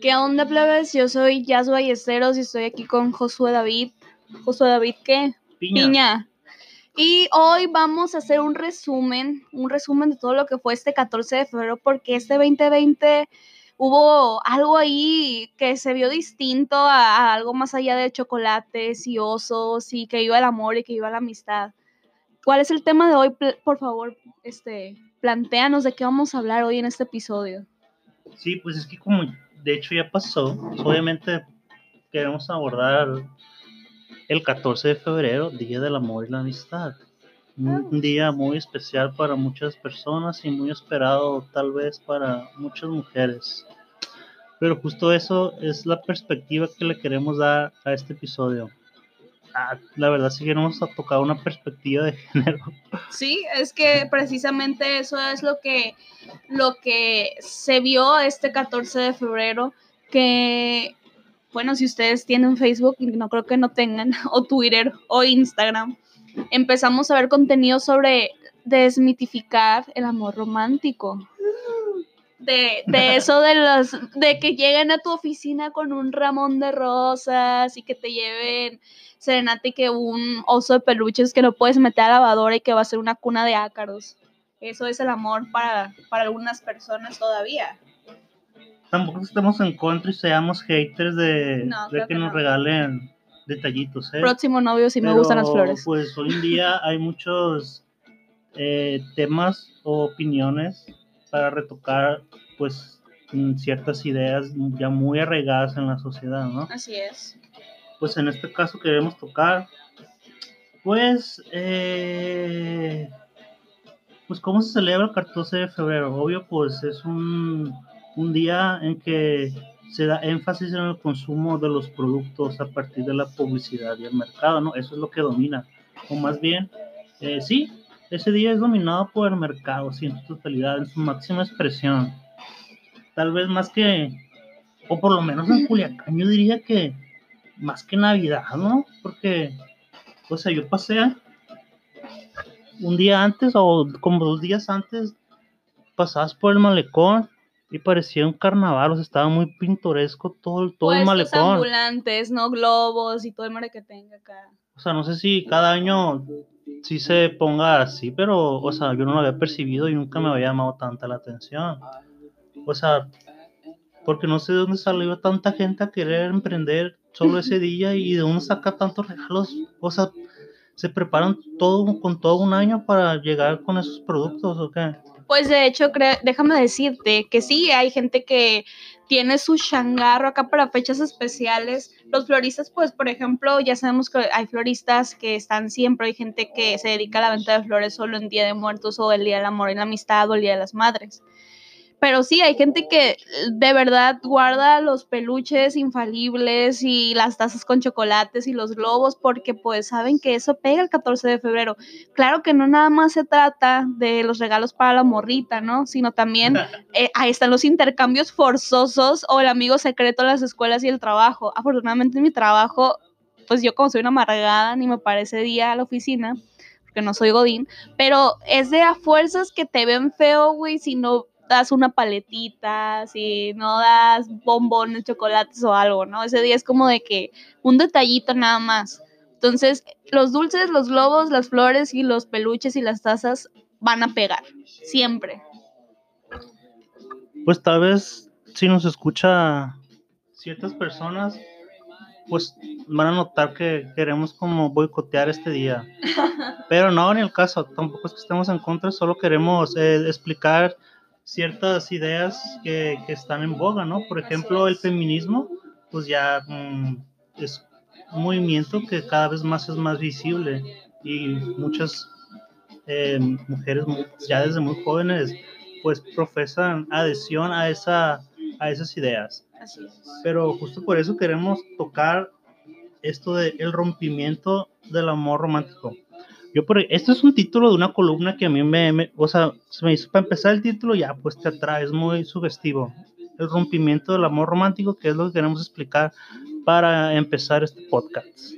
¿Qué onda, plebes? Yo soy Jazz Ballesteros y estoy aquí con Josué David. ¿Josué David qué? Piña. Y hoy vamos a hacer un resumen, un resumen de todo lo que fue este 14 de febrero, porque este 2020 hubo algo ahí que se vio distinto a, a algo más allá de chocolates y osos y que iba el amor y que iba la amistad. ¿Cuál es el tema de hoy? Por favor, este, planteanos de qué vamos a hablar hoy en este episodio. Sí, pues es que como de hecho ya pasó, obviamente queremos abordar el 14 de febrero, Día del Amor y la Amistad. Un, día muy especial para muchas personas y muy esperado tal vez para muchas mujeres. Pero justo eso es la perspectiva que le queremos dar a este episodio. Ah, la verdad sí queremos tocar una perspectiva de género. Sí, es que precisamente eso es lo que, lo que se vio este 14 de febrero, que, bueno, si ustedes tienen Facebook, no creo que no tengan, o Twitter o Instagram, empezamos a ver contenido sobre desmitificar el amor romántico. De, de eso de los de que lleguen a tu oficina con un ramón de rosas y que te lleven serenata y que un oso de peluches que no puedes meter a la lavadora y que va a ser una cuna de ácaros. Eso es el amor para, para algunas personas todavía. Tampoco estamos en contra y seamos haters de, No, de que que nos no. regalen detallitos. ¿eh? Próximo novio, si me gustan las Pero, flores. Pues hoy en día hay muchos eh, temas o opiniones para retocar pues mm, ciertas ideas ya muy arraigadas en la sociedad, ¿no? Así es. Pues en este caso queremos tocar pues eh, pues cómo se celebra el 14 de febrero. Obvio pues es un, un día en que se da énfasis en el consumo de los productos a partir de la publicidad y el mercado, ¿no? Eso es lo que domina. O más bien, eh, sí, ese día es dominado por el mercado, sí, en su totalidad, en su máxima expresión. Tal vez más que, o por lo menos en Culiacán, yo diría que más que Navidad, ¿no? Porque, o sea, yo pasé un día antes o como dos días antes, pasabas por el malecón y parecía un carnaval, o sea, estaba muy pintoresco todo, el- todo el Puestos malecón. ambulantes, ¿no? Globos y todo el mar que tenga acá. O sea, no sé si cada año sí se ponga así, pero, o sea, yo no lo había percibido y nunca me había llamado tanta la atención. O sea, porque no sé de dónde salió tanta gente a querer emprender solo ese día y de dónde saca tantos regalos. O sea, se preparan todo con todo un año para llegar con esos productos, ¿o qué? Pues de hecho, déjame decirte que sí, hay gente que tiene su changarro acá para fechas especiales. Los floristas, pues, por ejemplo, ya sabemos que hay floristas que están siempre, hay gente que se dedica a la venta de flores solo en Día de Muertos o el Día del Amor y la Amistad o el Día de las Madres. Pero sí, hay gente que eh, de verdad guarda los peluches infalibles y las tazas con chocolates y los globos porque pues saben que eso pega el 14 de febrero. Claro que no nada más se trata de los regalos para la morrita, ¿no? Sino también eh, ahí están los intercambios forzosos o el amigo secreto de las escuelas y el trabajo. Afortunadamente en mi trabajo, pues yo como soy una amargada, ni me parece día a la oficina, porque no soy godín, pero es de a fuerzas que te ven feo, güey, si no das una paletita, si no das bombones, chocolates o algo, ¿no? Ese día es como de que un detallito nada más. Entonces, los dulces, los globos, las flores y los peluches y las tazas van a pegar, siempre. Pues tal vez si nos escucha ciertas personas, pues van a notar que queremos como boicotear este día. Pero no, en el caso, tampoco es que estemos en contra, solo queremos eh, explicar ciertas ideas que, que están en boga, ¿no? Por ejemplo, el feminismo, pues ya mm, es un movimiento que cada vez más es más visible y muchas eh, mujeres ya desde muy jóvenes pues profesan adhesión a, esa, a esas ideas. Así es. Pero justo por eso queremos tocar esto de el rompimiento del amor romántico. Yo por, esto es un título de una columna que a mí me, me- o sea, se me hizo para empezar el título ya pues te atrae, es muy sugestivo. El rompimiento del amor romántico, que es lo que queremos explicar para empezar este podcast.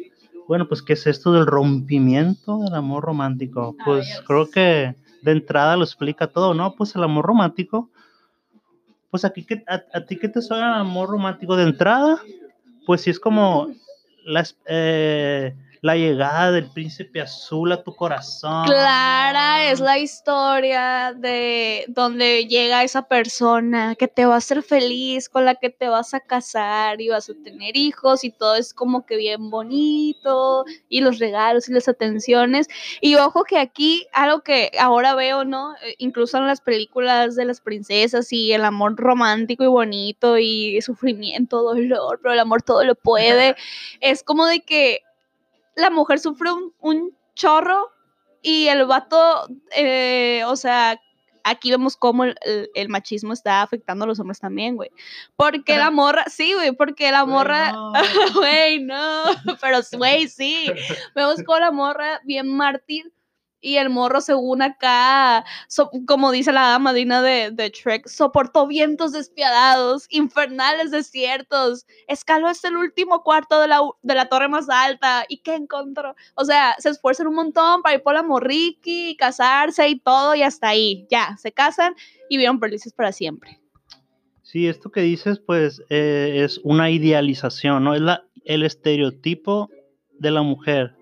Bueno, pues ¿qué es esto del rompimiento del amor romántico? Pues Ay, creo que de entrada lo explica todo, ¿no? Pues el amor romántico pues aquí, que, a, ti que te suena amor romántico de entrada, pues sí es como las, eh, la llegada del príncipe azul a tu corazón. Clara es la historia de donde llega esa persona que te va a hacer feliz, con la que te vas a casar y vas a tener hijos y todo es como que bien bonito y los regalos y las atenciones. Y ojo que aquí algo que ahora veo, ¿no? Eh, incluso en las películas de las princesas y el amor romántico y bonito y sufrimiento, dolor, pero el amor todo lo puede. es como de que la mujer sufre un, chorro y el vato, eh, o sea, aquí vemos cómo el, machismo está afectando a los hombres también, güey. Porque la morra, sí, güey, porque la morra, güey, no, pero, güey, sí. Vemos cómo la morra, bien mártir, y el morro, según acá, como dice la madrina de, de Trek, soportó vientos despiadados, infernales desiertos, escaló hasta el último cuarto de la, de la torre más alta. ¿Y qué encontró? O sea, se esfuerzan un montón para ir por la morriki, casarse y todo, y hasta ahí. Ya, se casan y vieron felices para siempre. Sí, esto que dices, pues, eh, es una idealización, ¿no? Es la, el estereotipo de la mujer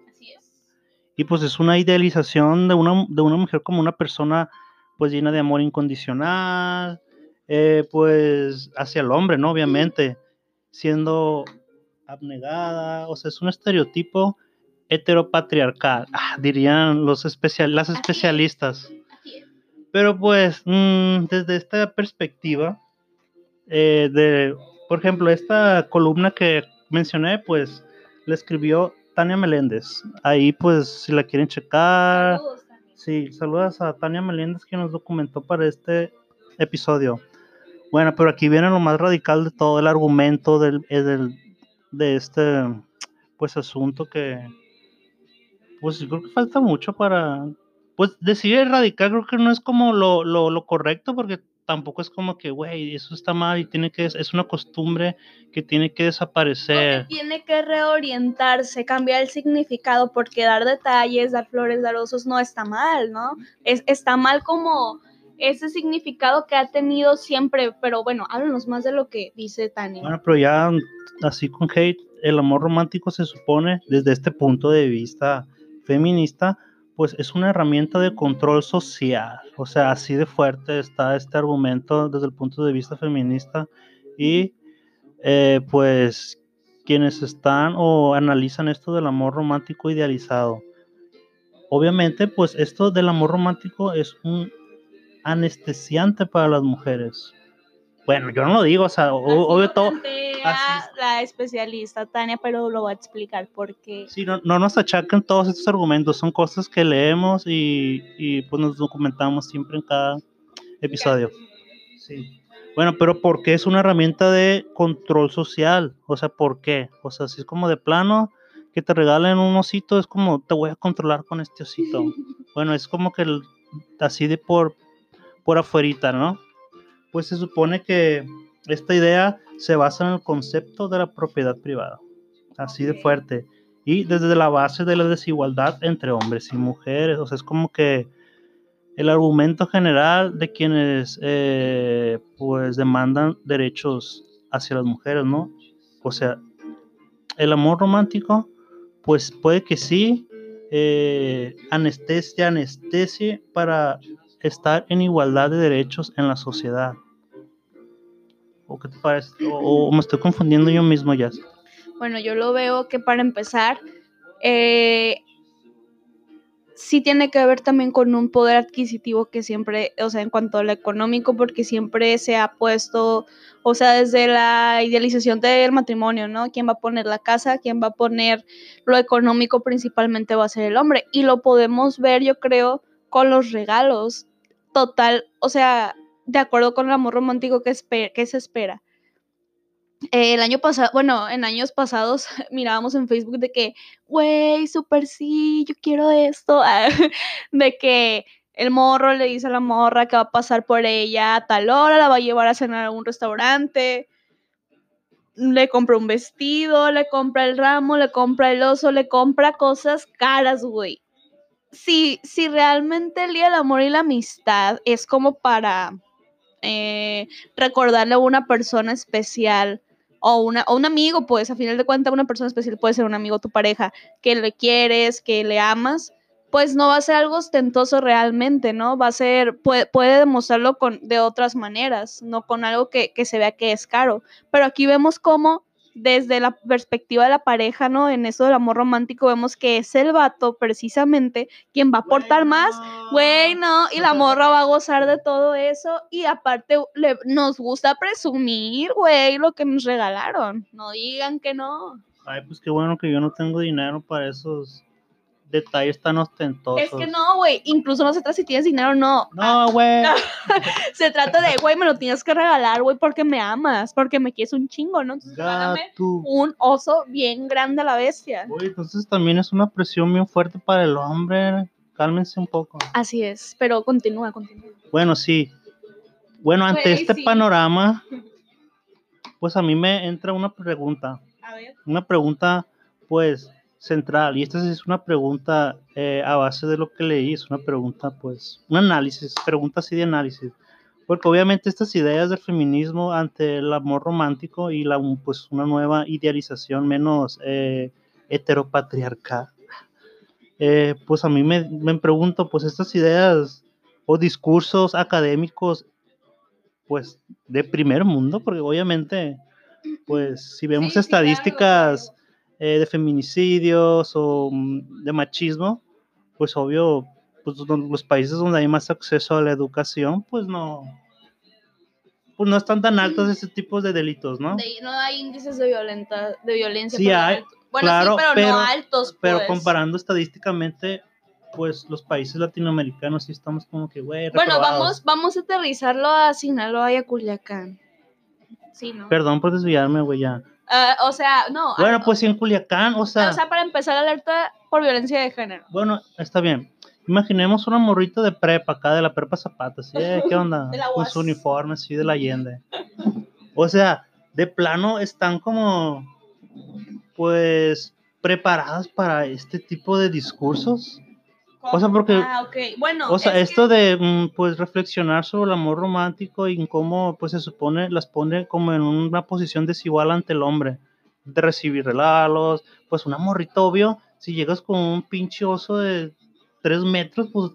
y pues es una idealización de una, de una mujer como una persona pues llena de amor incondicional, eh, pues hacia el hombre, ¿no? Obviamente, siendo abnegada, o sea, es un estereotipo heteropatriarcal, ah, dirían los especial, las especialistas. Pero pues, mm, desde esta perspectiva, eh, de, por ejemplo, esta columna que mencioné, pues la escribió Tania Meléndez. Ahí pues si la quieren checar. Sí, saludos a Tania Meléndez que nos documentó para este episodio. Bueno, pero aquí viene lo más radical de todo el argumento del, eh, del, de este pues asunto que pues creo que falta mucho para pues decir erradicar creo que no es como lo, lo, lo correcto porque tampoco es como que, güey, eso está mal y tiene que, es una costumbre que tiene que desaparecer. tiene que reorientarse, cambiar el significado, porque dar detalles, dar flores, dar osos no está mal, ¿no? Es, está mal como ese significado que ha tenido siempre, pero bueno, háblanos más de lo que dice Tania. Bueno, pero ya así con hate, el amor romántico se supone desde este punto de vista feminista, pues es una herramienta de control social. O sea, así de fuerte está este argumento desde el punto de vista feminista y eh, pues quienes están o analizan esto del amor romántico idealizado. Obviamente, pues esto del amor romántico es un anestesiante para las mujeres. Bueno, yo no lo digo, o sea, obvio todo. La especialista Tania, pero lo va a explicar porque. Sí, no, no nos achacan todos estos argumentos, son cosas que leemos y, y pues nos documentamos siempre en cada episodio. Sí. Bueno, pero ¿por qué es una herramienta de control social? O sea, ¿por qué? O sea, si es como de plano que te regalen un osito, es como te voy a controlar con este osito. bueno, es como que así de por, por afuerita, ¿no? Pues se supone que esta idea se basa en el concepto de la propiedad privada, así de fuerte, y desde la base de la desigualdad entre hombres y mujeres, o sea, es como que el argumento general de quienes eh, pues demandan derechos hacia las mujeres, ¿no? O sea, el amor romántico, pues puede que sí, eh, anestesia, anestesia para estar en igualdad de derechos en la sociedad. ¿O qué te parece? ¿O, me estoy confundiendo yo mismo ya? Bueno, yo lo veo que para empezar, eh, sí tiene que ver también con un poder adquisitivo que siempre, o sea, en cuanto a lo económico, porque siempre se ha puesto, o sea, desde la idealización del matrimonio, ¿no? ¿Quién va a poner la casa? ¿Quién va a poner lo económico? Principalmente va a ser el hombre. Y lo podemos ver, yo creo, con los regalos. Total, o sea, de acuerdo con el amor romántico que, se espera. el año pasado, bueno, en años pasados mirábamos en Facebook de que, güey, súper sí, yo quiero esto, de que el morro le dice a la morra que va a pasar por ella a tal hora, la va a llevar a cenar a un restaurante, le compra un vestido, le compra el ramo, le compra el oso, le compra cosas caras, güey. Si, si realmente el día del amor y la amistad es como para eh, recordarle a una persona especial o, una, o un amigo, pues a final de cuentas una persona especial puede ser un amigo, tu pareja, que le quieres, que le amas, pues no va a ser algo ostentoso realmente, ¿no? Va a ser, puede, puede demostrarlo con, de otras maneras, no con algo que, que se vea que es caro. Pero aquí vemos cómo desde la perspectiva de la pareja, ¿no? En eso del amor romántico vemos que es el vato precisamente quien va a aportar más, güey, ¿no? Y la morra va a gozar de todo eso y aparte le, nos gusta presumir, güey, lo que nos regalaron. No digan que no. Ay, pues qué bueno que yo no tengo dinero para esos detalles tan ostentosos. Es que no, güey, incluso no se trata si tienes dinero o no. No, güey. se trata de, güey, me lo tienes que regalar, güey, porque me amas, porque me quieres un chingo, ¿no? Entonces, regálame un oso bien grande a la bestia. Güey, entonces también es una presión bien fuerte para el hombre. Cálmense un poco. Así es, pero continúa, continúa. Bueno, sí. Bueno, ante este panorama, pues a mí me entra una pregunta. A ver. Una pregunta, pues, central. Y esta es una pregunta eh, a base de lo que leí, es una pregunta, pues, un análisis, pregunta así de análisis. Porque obviamente estas ideas del feminismo ante el amor romántico y la, pues, una nueva idealización menos eh, heteropatriarcal, eh, pues a mí me, me pregunto, pues estas ideas o discursos académicos, pues de primer mundo, porque obviamente, pues si vemos estadísticas eh, de feminicidios o mm, de machismo, pues obvio, pues los países donde hay más acceso a la educación, pues no, pues no están tan altos ese tipo de delitos, ¿no? no hay índices de, violenta, de violencia. Sí hay, bueno, claro, sí, pero, no altos. Pues. Pero comparando estadísticamente, pues los países latinoamericanos sí estamos como que, güey, Bueno, vamos, vamos a aterrizarlo a Sinaloa y a Culiacán. Sí, ¿no? Perdón por desviarme, güey, ya. Ah, o sea, no. Bueno, pues en Culiacán, o sea. O sea, para empezar, alerta por violencia de género. Bueno, está bien. Imaginemos una morrita de prepa acá, de la prepa Zapata, ¿sí? ¿Qué onda? Con su uniforme, así de la Allende. O sea, de plano están como, pues, preparadas para este tipo de discursos. O sea, porque. Ah, ok. Bueno. O sea, esto de, mm, pues, reflexionar sobre el amor romántico y cómo, pues, se supone, las pone como en una posición desigual ante el hombre. De recibir regalos, pues, una morrita, obvio. Si llegas con un pinche oso de tres metros, pues,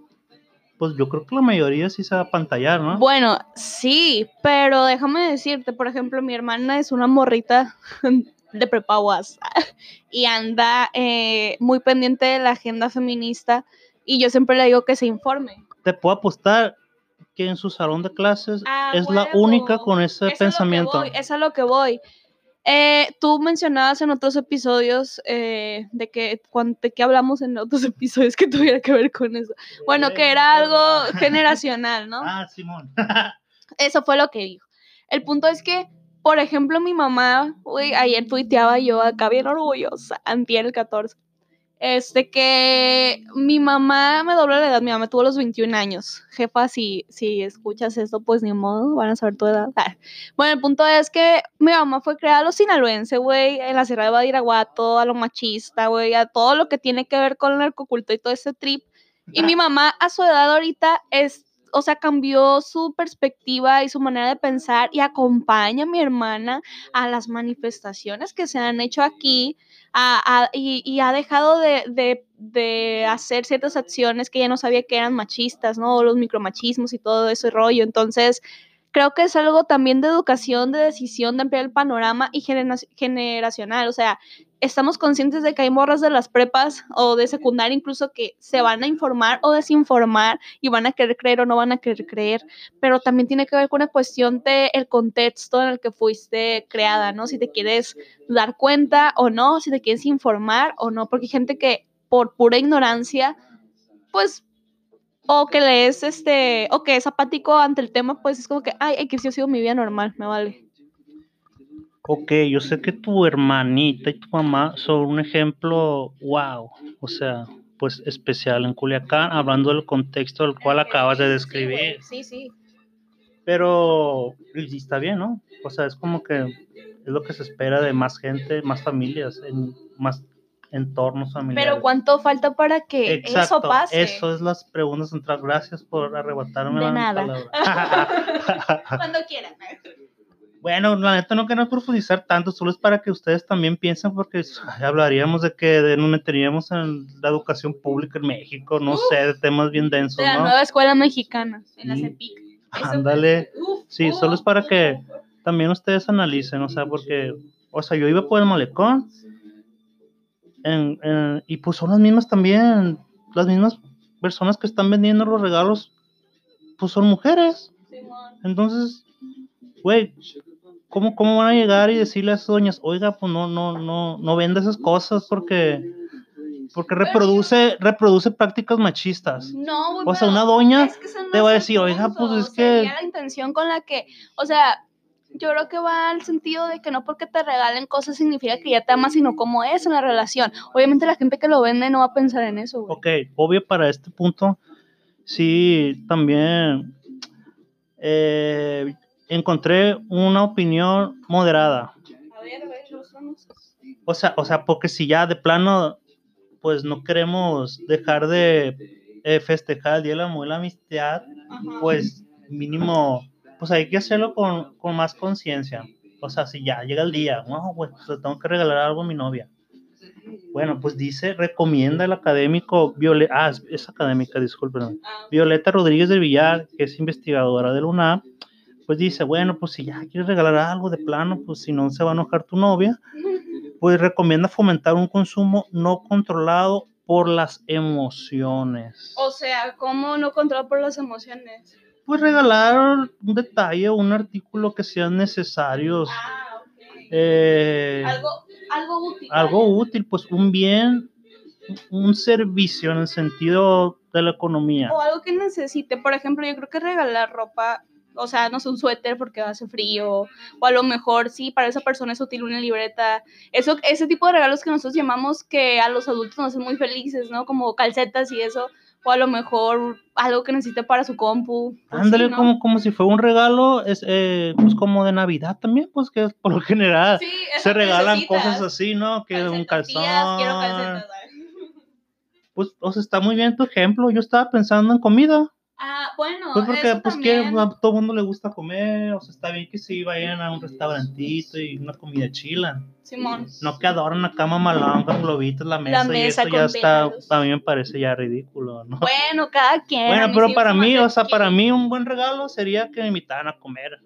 pues yo creo que la mayoría sí se va a pantallar, ¿no? Bueno, sí, pero déjame decirte, por ejemplo, mi hermana es una morrita de prepaguas y anda eh, muy pendiente de la agenda feminista y yo siempre le digo que se informe. Te puedo apostar que en su salón de clases es la única con ese pensamiento. Es, es a lo que voy. Eh, tú mencionabas en otros episodios eh, de que cuando que hablamos en otros episodios que tuviera que ver con eso. Bueno, que era algo generacional, ¿no? Ah, Simón. eso fue lo que dijo. El punto es que, por ejemplo, mi mamá, uy, ayer tuiteaba yo acá bien orgullosa, antier el 14 este que mi mamá me dobló la edad, mi mamá tuvo los 21 años. Jefa, si, si escuchas esto, pues ni modo, van a saber tu edad. Bueno, el punto es que mi mamá fue creada a lo sinaloense, güey, en la Sierra de Badiraguato, a lo machista, güey, a todo lo que tiene que ver con el narcoculto y todo ese trip. Y mi mamá a su edad ahorita es o sea, cambió su perspectiva y su manera de pensar y acompaña a mi hermana a las manifestaciones que se han hecho aquí y, ha dejado de, hacer ciertas acciones que ya no sabía que eran machistas, ¿no? Los micromachismos y todo ese rollo. Entonces, creo que es algo también de educación, de decisión, de ampliar el panorama y generacional. O sea, estamos conscientes de que hay morras de las prepas o de secundaria incluso que se van a informar o desinformar y van a querer creer o no van a querer creer, pero también tiene que ver con una cuestión de contexto en el que fuiste creada, ¿no? Si te quieres dar cuenta o no, si te quieres informar o no, porque hay gente que por pura ignorancia, pues o que lees este, o que es apático ante el tema, pues es como que, ay, que ha sido mi vida normal, me vale. Ok, yo sé que tu hermanita y tu mamá son un ejemplo, wow, o sea, pues especial en Culiacán, hablando del contexto del cual acabas de describir. Sí, sí. Pero está bien, ¿no? O sea, es como que es lo que se espera de más gente, más familias, en, más entornos familiares. Pero ¿cuánto falta para que Exacto, eso pase? Eso es las preguntas centrales. Gracias por arrebatarme De la nada. palabra. Cuando quieran. bueno, la neta no queremos profundizar tanto, solo es para que ustedes también piensen, porque ay, hablaríamos de que de- nos meteríamos en la educación pública en México, no sé, de temas bien densos, De la ¿no? nueva escuela mexicana, en la. CEPIC. Ándale. Sí, solo es para que también ustedes analicen, o sea, porque, o sea, yo iba por el malecón en- en- y pues son las mismas también, las mismas personas que están vendiendo los regalos, pues son mujeres. Entonces, güey, ¿cómo, ¿cómo van a llegar y decirle a esas doñas, oiga, pues no, no, no, no venda esas cosas porque, porque reproduce, reproduce prácticas machistas? No, güey, O sea, una doña es que te va a decir, oiga, pues es que- sería la intención con la que, o sea, yo creo que va al sentido de que no porque te regalen cosas significa que ya te amas, sino cómo es en la relación. Obviamente la gente que lo vende no va a pensar en eso, güey. Ok, obvio para este punto, sí, también eh, encontré una opinión moderada. A ver, a ver. O sea, o sea, porque si ya de plano, pues no queremos dejar de eh, festejar el Día de la Amor y la Amistad, Ajá. pues mínimo, pues hay que hacerlo con, con más conciencia. O sea, si ya llega el día, no, pues tengo que regalar algo a mi novia. Bueno, pues dice, recomienda el académico Violeta, ah, es, académica, disculpen, Violeta Rodríguez del Villar, que es investigadora del UNAM, pues dice, bueno, pues si ya quieres regalar algo de plano, pues si no se va a enojar tu novia, pues recomienda fomentar un consumo no controlado por las emociones. O sea, ¿cómo no controlar por las emociones? Pues regalar un detalle o un artículo que sean necesarios. Ah, ok. eh, Algo, algo útil. algo útil, pues un bien, un servicio en el sentido de la economía. O algo que necesite. Por ejemplo, yo creo que regalar ropa, o sea, no sé, un suéter porque hace frío, o a lo mejor sí, para esa persona es útil una libreta. Eso, ese tipo de regalos que nosotros llamamos que a los adultos nos hacen muy felices, ¿no? Como calcetas y eso. O a lo mejor algo que necesite para su compu. Ándale, como, como si fuera un regalo, es, eh, pues como de Navidad también, pues que por lo general Sí, se regalan necesitas. cosas así, ¿no? Que un calzón. quiero calcetas. Pues, o sea, está muy bien tu ejemplo. Yo estaba pensando en comida. Ah, bueno, Pues porque, eso pues, que a todo mundo le gusta comer. O sea, está bien que sí vayan a un restaurantito y una comida chila. Simón. No que adoran la cama malón con globitos, la mesa, y mesa eso ya está, a mí me parece ya ridículo, ¿no? Bueno, cada quien. Bueno, pero sí para mí, o sea, para mí un buen regalo sería que me invitaran a comer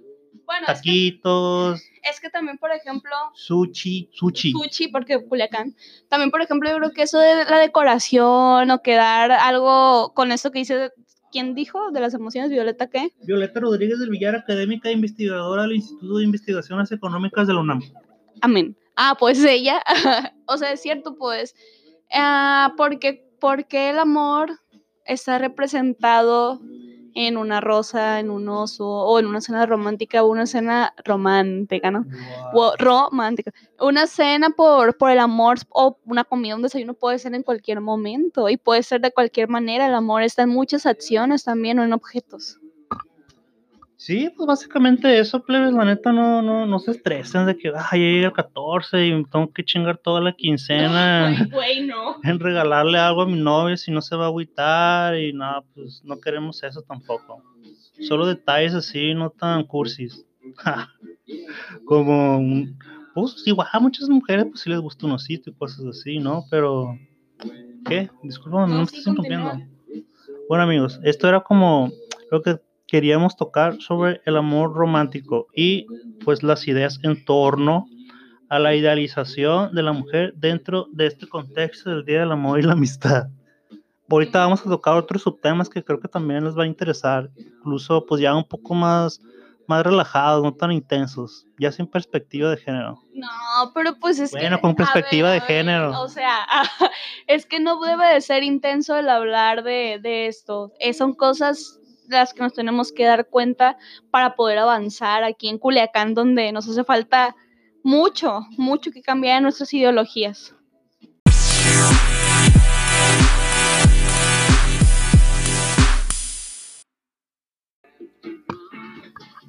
Bueno, es que, taquitos, es que también, por ejemplo, sushi, sushi. sushi, porque Culiacán. También, por ejemplo, yo creo que eso de la decoración o quedar algo con esto que dice, ¿quién dijo? De las emociones, Violeta, ¿qué? Violeta Rodríguez del Villar, académica e investigadora del Instituto de Investigaciones Económicas de la UNAM. Amén. Ah, pues ella. o sea, es cierto, pues. Ah, porque, porque el amor está representado en una rosa, en un oso, o en una cena romántica, o una cena romántica, ¿no? Romántica. Una cena por, por el amor o una comida, un desayuno puede ser en cualquier momento y puede ser de cualquier manera. El amor está en muchas acciones también, no en objetos. Sí, pues básicamente eso, plebes, la neta no, no, no se estresen de que, ay, ya llega el 14 y tengo que chingar toda la quincena güey, no. en regalarle algo a mi novia si no se va a agüitar y nada, pues no queremos eso tampoco. Solo detalles así, no tan cursis. Como, pues igual a muchas mujeres pues sí les gusta un osito y cosas así, ¿no? Pero, ¿qué? Disculpa, no, me sí, estás interrumpiendo. Bueno amigos, esto era como lo que queríamos tocar sobre el amor romántico y pues las ideas en torno a la idealización de la mujer dentro de este contexto del Día del Amor y la Amistad. Ahorita vamos a tocar otros subtemas que creo que también les va a interesar, incluso pues ya un poco más, más relajados, no tan intensos, ya sin perspectiva de género. No, pero pues es que. Bueno, con perspectiva de a género. O sea, es que no debe de ser intenso el hablar de, de esto. Eh, son cosas de las que nos tenemos que dar cuenta para poder avanzar aquí en Culiacán, donde nos hace falta mucho, mucho que cambiar en nuestras ideologías.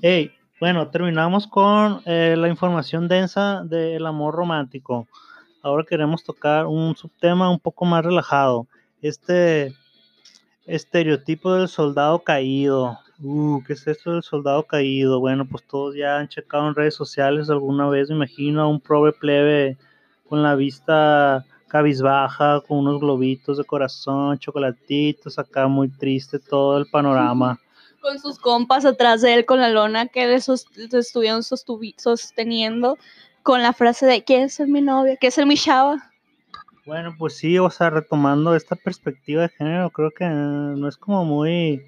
Hey, bueno, terminamos con eh, la información densa del amor romántico. ahora queremos tocar un subtema un poco más relajado. Este estereotipo del soldado caído. Uh, ¿qué es esto del soldado caído? Bueno, pues todos ya han checado en redes sociales alguna vez, me imagino, a un prove plebe con la vista cabizbaja, con unos globitos de corazón, chocolatitos, acá muy triste todo el panorama. Con sus compas atrás de él con la lona que le, estuvieron sosteniendo con la frase de ¿quieres ser mi novia? ¿Quieres ser mi chava? Bueno, pues sí, o sea, retomando esta perspectiva de género, creo que no es como muy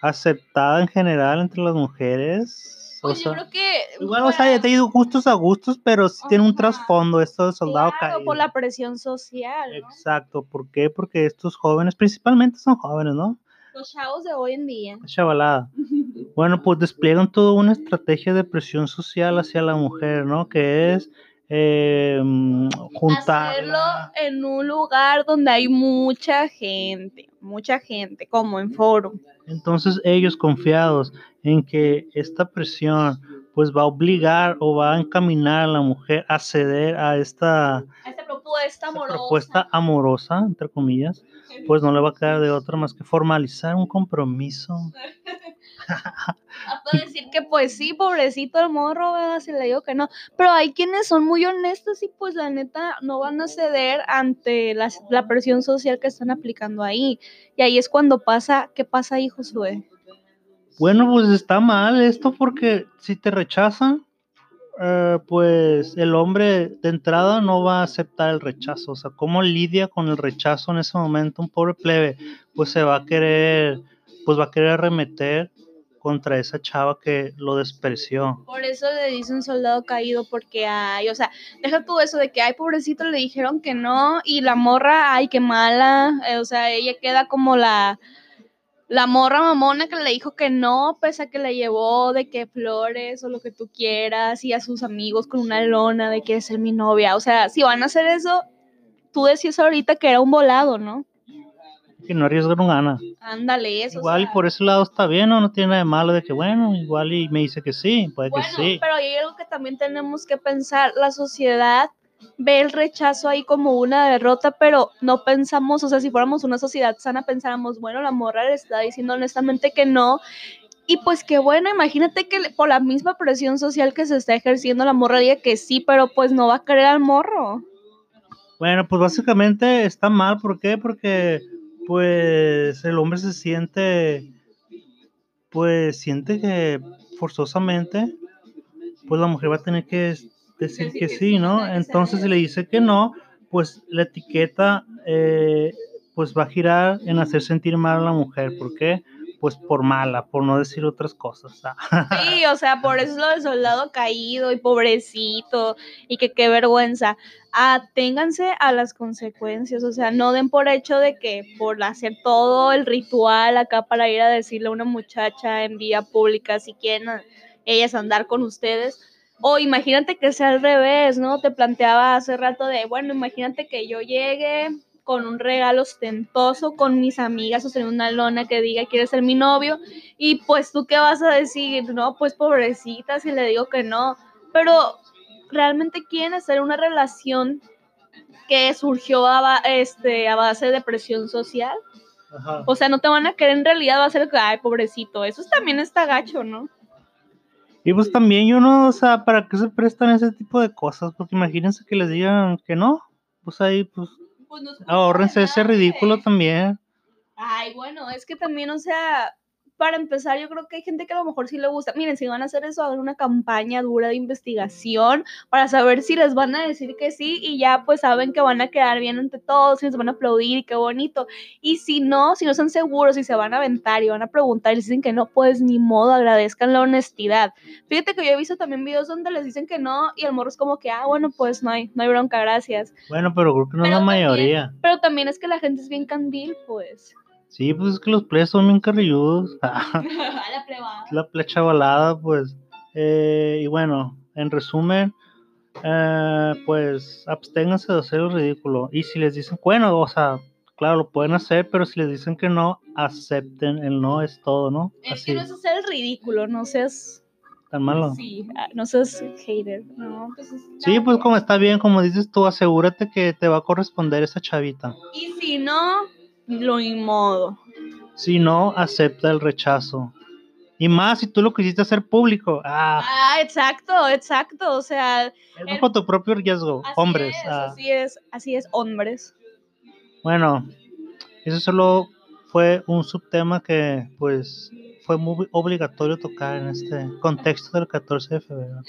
aceptada en general entre las mujeres. Pues yo creo que. Igual, o sea, ya te digo gustos a gustos, pero sí tiene un trasfondo esto de soldado claro, por la presión social. Exacto, ¿por qué? Porque estos jóvenes, principalmente son jóvenes, ¿no? Los chavos de hoy en día. Chavalada. bueno, pues despliegan toda una estrategia de presión social hacia la mujer, ¿no? Que es eh, Hacerlo en un lugar donde hay mucha gente, mucha gente, como en foro. Entonces ellos confiados en que esta presión pues va a obligar o va a encaminar a la mujer a ceder a esta, esta propuesta amorosa. propuesta amorosa, entre comillas, pues no le va a quedar de otra más que formalizar un compromiso. a decir que pues sí, pobrecito el morro, si le digo que no. Pero hay quienes son muy honestos y pues la neta no van a ceder ante la, presión social que están aplicando ahí. Y ahí es cuando pasa, ¿qué pasa ahí, Josué? Bueno, pues está mal esto porque si te rechazan, eh, pues el hombre de entrada no va a aceptar el rechazo. O sea, ¿cómo lidia con el rechazo en ese momento un pobre plebe? Pues se va a querer, pues va a querer arremeter contra esa chava que lo despreció. Por eso le dice un soldado caído, porque hay, o sea, deja todo eso de que, ay, pobrecito, le dijeron que no, y la morra, ay, qué mala, eh, o sea, ella queda como la, la morra mamona que le dijo que no, pese a que le llevó de que flores o lo que tú quieras, y a sus amigos con una lona de que ser mi novia, o sea, si van a hacer eso, tú decías ahorita que era un volado, ¿no? Que no arriesga no gana. Ándale, eso. Igual y por ese lado está bien, ¿no? No tiene nada de malo de que, bueno, igual y me dice que sí, puede que sí. Pero hay algo que también tenemos que pensar, la sociedad ve el rechazo ahí como una derrota, pero no pensamos, o sea, si fuéramos una sociedad sana, pensáramos, bueno, la morra le está diciendo honestamente que no. Y pues qué bueno, imagínate que por la misma presión social que se está ejerciendo, la morra diga que sí, pero pues no va a querer al morro. Bueno, pues básicamente está mal, ¿por qué? Porque pues el hombre se siente, pues siente que forzosamente, pues la mujer va a tener que decir que sí, ¿no? Entonces si le dice que no, pues la etiqueta, eh, pues va a girar en hacer sentir mal a la mujer. ¿Por qué? Pues por mala, por no decir otras cosas. Sí, o sea, por eso es lo del soldado caído y pobrecito y que qué vergüenza. Aténganse a las consecuencias, o sea, no den por hecho de que por hacer todo el ritual acá para ir a decirle a una muchacha en vía pública si quieren ellas andar con ustedes, o imagínate que sea al revés, ¿no? Te planteaba hace rato de, bueno, imagínate que yo llegue, con un regalo ostentoso con mis amigas o sea, una lona que diga quieres ser mi novio y pues tú qué vas a decir, no, pues pobrecita si le digo que no, pero realmente quieren hacer una relación que surgió a, este, a base de presión social. O sea, no te van a querer en realidad, va a ser que, ay, pobrecito, eso también está gacho, ¿no? Y pues también yo no, o sea, ¿para qué se prestan ese tipo de cosas? Porque imagínense que les digan que no, pues ahí, pues pues Ahorrense ese ridículo también. Ay, bueno, es que también, o sea, para empezar, yo creo que hay gente que a lo mejor sí le gusta. Miren, si van a hacer eso, hagan una campaña dura de investigación para saber si les van a decir que sí y ya pues saben que van a quedar bien ante todos y les van a aplaudir y qué bonito. Y si no, si no están seguros, si se van a aventar y van a preguntar y les dicen que no, pues ni modo, agradezcan la honestidad. Fíjate que yo he visto también videos donde les dicen que no y el morro es como que, ah, bueno, pues no hay, no hay bronca, gracias. Bueno, pero creo que no es la mayoría. pero también es que la gente es bien candil, pues. Sí, pues es que los plebes son bien carrilludos. la plebada. La plecha balada, pues. Eh, y bueno, en resumen, eh, pues absténganse de hacer el ridículo. Y si les dicen, bueno, o sea, claro, lo pueden hacer, pero si les dicen que no, acepten el no es todo, ¿no? Es que no es hacer el ridículo, no seas tan malo. Sí, ah, no seas hater. No, pues Sí, pues como está bien, como dices tú, asegúrate que te va a corresponder esa chavita. Y si no, lo modo. Si no, acepta el rechazo. Y más si tú lo quisiste hacer público. Ah, Ah, exacto, exacto. O sea, es bajo tu propio riesgo, así hombres. es, ah. así es, así es, hombres. Bueno, eso solo fue un subtema que pues fue muy obligatorio tocar en este contexto del 14 de febrero.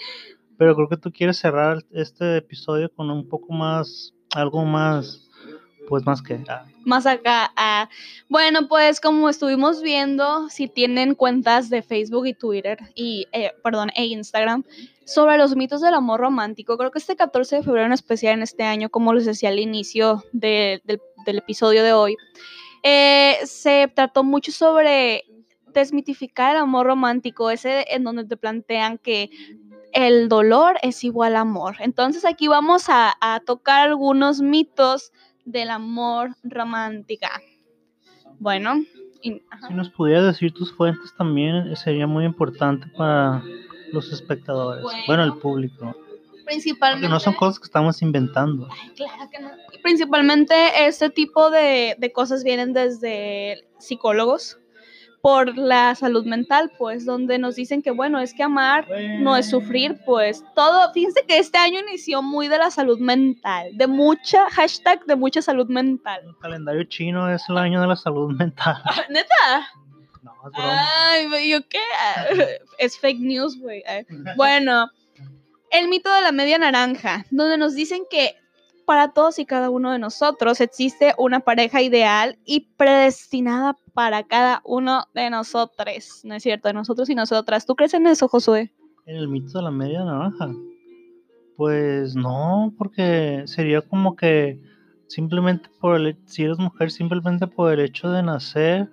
Pero creo que tú quieres cerrar este episodio con un poco más, algo más, pues más que... Más acá. Bueno, pues como estuvimos viendo, si tienen cuentas de Facebook y Twitter y, eh, perdón, e Instagram sobre los mitos del amor romántico, creo que este 14 de febrero en especial en este año, como les decía al inicio de- del, episodio de hoy, eh, se trató mucho sobre desmitificar el amor romántico, ese en donde te plantean que el dolor es igual a amor. Entonces aquí vamos a tocar algunos mitos del amor romántica. Bueno, y-. Si nos pudieras decir tus fuentes también, eh, sería muy importante para los espectadores, bueno, Bueno. el público. principalmente... Porque no son cosas que estamos inventando. Ay, claro que no. Principalmente este tipo de, de cosas vienen desde psicólogos por la salud mental, pues, donde nos dicen que, bueno, es que amar no es sufrir, pues, todo, fíjense que este año inició muy de la salud mental, de mucha, hashtag de mucha salud mental. El calendario chino es el año de la salud mental. ¿Neta? No, es broma. Ay, ¿yo qué? Es fake news, güey. Ay. Bueno, el mito de la media naranja, donde nos dicen que para todos y cada uno de nosotros existe una pareja ideal y predestinada para cada uno de nosotros. No es cierto, de nosotros y nosotras. ¿Tú crees en eso, Josué? En el mito de la media naranja. Pues no, porque sería como que simplemente por el, si eres mujer, simplemente por el hecho de nacer,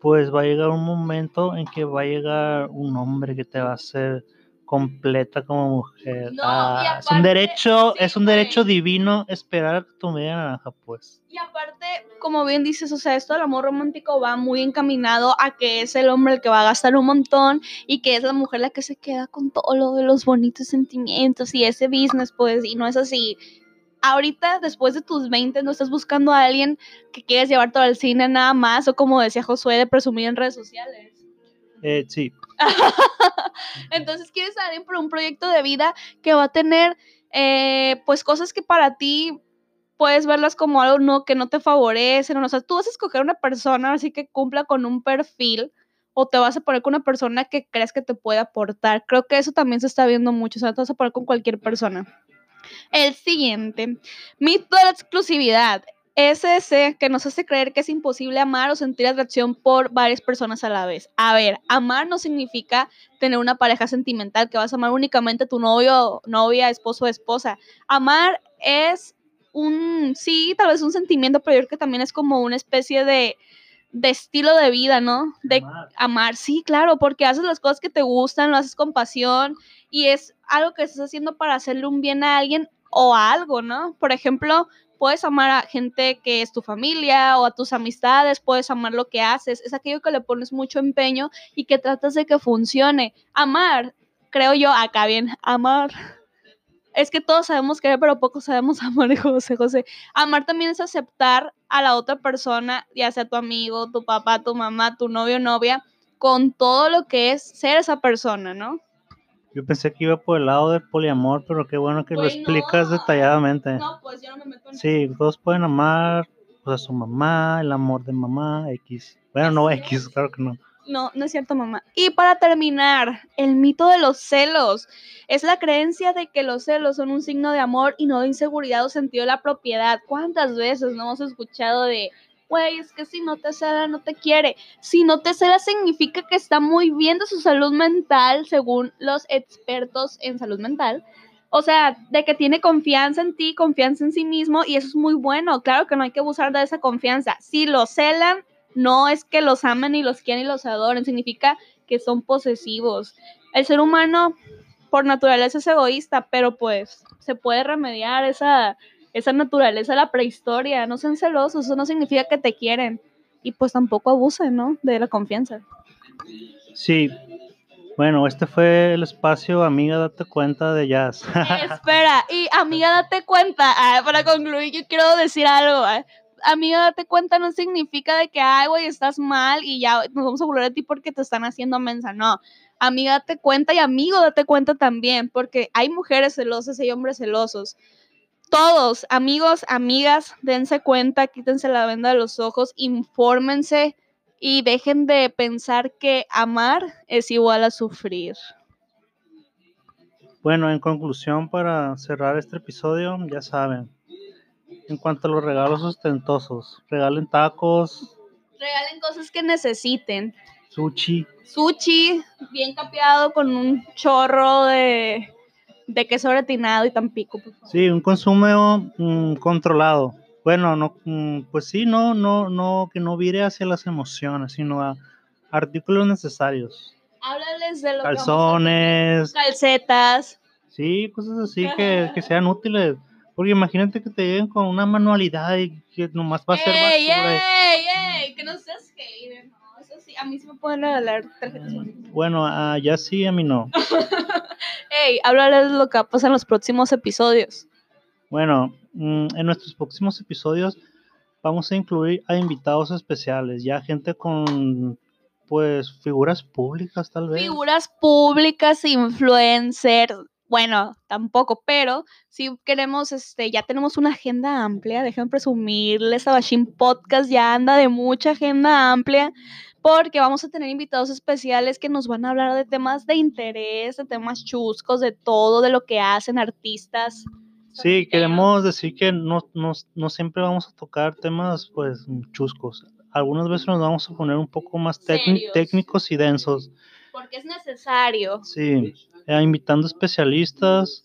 pues va a llegar un momento en que va a llegar un hombre que te va a hacer completa como mujer. No, Ah, es un derecho, sí, es un derecho güey. divino esperar tu media naranja, pues. Y aparte, como bien dices, o sea, esto del amor romántico va muy encaminado a que es el hombre el que va a gastar un montón y que es la mujer la que se queda con todo lo de los bonitos sentimientos y ese business, pues, y no es así. Ahorita, después de tus 20, no estás buscando a alguien que quieres llevar todo al cine nada más, o como decía Josué, de presumir en redes sociales. Eh, sí, Entonces quieres a alguien por un proyecto de vida que va a tener, eh, pues, cosas que para ti puedes verlas como algo no, que no te favorecen. O sea, tú vas a escoger una persona así que cumpla con un perfil o te vas a poner con una persona que crees que te puede aportar. Creo que eso también se está viendo mucho. O sea, te vas a poner con cualquier persona. El siguiente, mito de la exclusividad. Es ese que nos hace creer que es imposible amar o sentir atracción por varias personas a la vez. A ver, amar no significa tener una pareja sentimental que vas a amar únicamente a tu novio, novia, esposo o esposa. Amar es un, sí, tal vez un sentimiento, pero yo creo que también es como una especie de, de estilo de vida, ¿no? De amar. amar, sí, claro, porque haces las cosas que te gustan, lo haces con pasión y es algo que estás haciendo para hacerle un bien a alguien o algo, ¿no? Por ejemplo, puedes amar a gente que es tu familia o a tus amistades, puedes amar lo que haces, es aquello que le pones mucho empeño y que tratas de que funcione. Amar, creo yo, acá bien, amar. Es que todos sabemos querer, pero pocos sabemos amar, José José. Amar también es aceptar a la otra persona, ya sea tu amigo, tu papá, tu mamá, tu novio novia, con todo lo que es ser esa persona, ¿no? Yo pensé que iba por el lado del poliamor, pero qué bueno que lo Güey, explicas no. detalladamente. No, pues yo no me meto en Sí, todos pueden amar pues, a su mamá, el amor de mamá, X. Bueno, no X, claro que no. No, no es cierto, mamá. Y para terminar, el mito de los celos. Es la creencia de que los celos son un signo de amor y no de inseguridad o sentido de la propiedad. ¿Cuántas veces no hemos escuchado de, güey, es que si no te cela, no te quiere? Si no te cela significa que está muy bien de su salud mental, según los expertos en salud mental. O sea, de que tiene confianza en ti, confianza en sí mismo, y eso es muy bueno. Claro que no hay que abusar de esa confianza. Si lo celan, no es que los amen y los quieran y los adoren, significa que son posesivos. El ser humano por naturaleza es egoísta, pero pues se puede remediar esa, esa naturaleza la prehistoria. No sean celosos, eso no significa que te quieren. Y pues tampoco abusen, ¿no? De la confianza. Sí, Bueno, este fue el espacio Amiga Date Cuenta de Jazz. Espera, y amiga, date cuenta, ah, para concluir, yo quiero decir algo. ah. Amiga, date cuenta no significa de que, ay, güey, estás mal y ya nos vamos a burlar de ti porque te están haciendo mensa. No. Amiga, date cuenta y amigo, date cuenta también, porque hay mujeres celosas y hay hombres celosos. Todos, amigos, amigas, dense cuenta, quítense la venda de los ojos, infórmense y dejen de pensar que amar es igual a sufrir. Bueno, en conclusión, para cerrar este episodio, ya saben, en cuanto a los regalos ostentosos, regalen tacos, Regalen cosas que necesiten. sushi, Sushi, bien capeado con un chorro de, de queso gratinado y tampico. por favor. sí, un consumo mm, controlado. Bueno, no, mm, pues sí, no, no, no, que no vire hacia las emociones, sino a artículos necesarios, Háblales de lo que vamos a calzones, calcetas. sí, cosas así que, que sean útiles. Porque imagínate que te lleguen con una manualidad y que nomás va a ser ¡Ey, basura. ey, ey! Que no seas hater, a mí sí me pueden regalar tarjetas bonitas. Bueno, ah, ya sí, a mí no. ¡Ey! Háblales de lo que va a pasar en los próximos episodios. Bueno, mm, en nuestros próximos episodios vamos a incluir a invitados especiales, ya gente con, pues, figuras públicas tal vez. Figuras públicas, influencer. Bueno, tampoco, pero si queremos, este, ya tenemos una agenda amplia. Déjenme presumirles, Abashin Podcast ya anda de mucha agenda amplia, porque vamos a tener invitados especiales que nos van a hablar de temas de interés, de temas chuscos, de todo, de lo que hacen artistas. Sí, queremos decir que no, no, no siempre vamos a tocar temas, pues, chuscos. Algunas veces nos vamos a poner un poco más técnicos y densos. Porque es necesario. Sí, eh, invitando especialistas,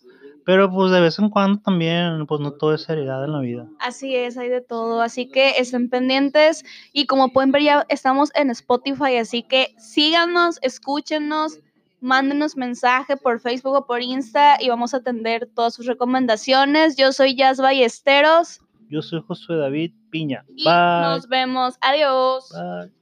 pero pues de vez en cuando también, pues no todo es seriedad en la vida. Así es, hay de todo. Así que estén pendientes. Y como pueden ver, ya estamos en Spotify. Así que síganos, escúchenos, mándenos mensaje por Facebook o por Insta y vamos a atender todas sus recomendaciones. Yo soy Jazz Ballesteros Yo soy Josué David Piña. y Bye. nos vemos. Adiós. Bye.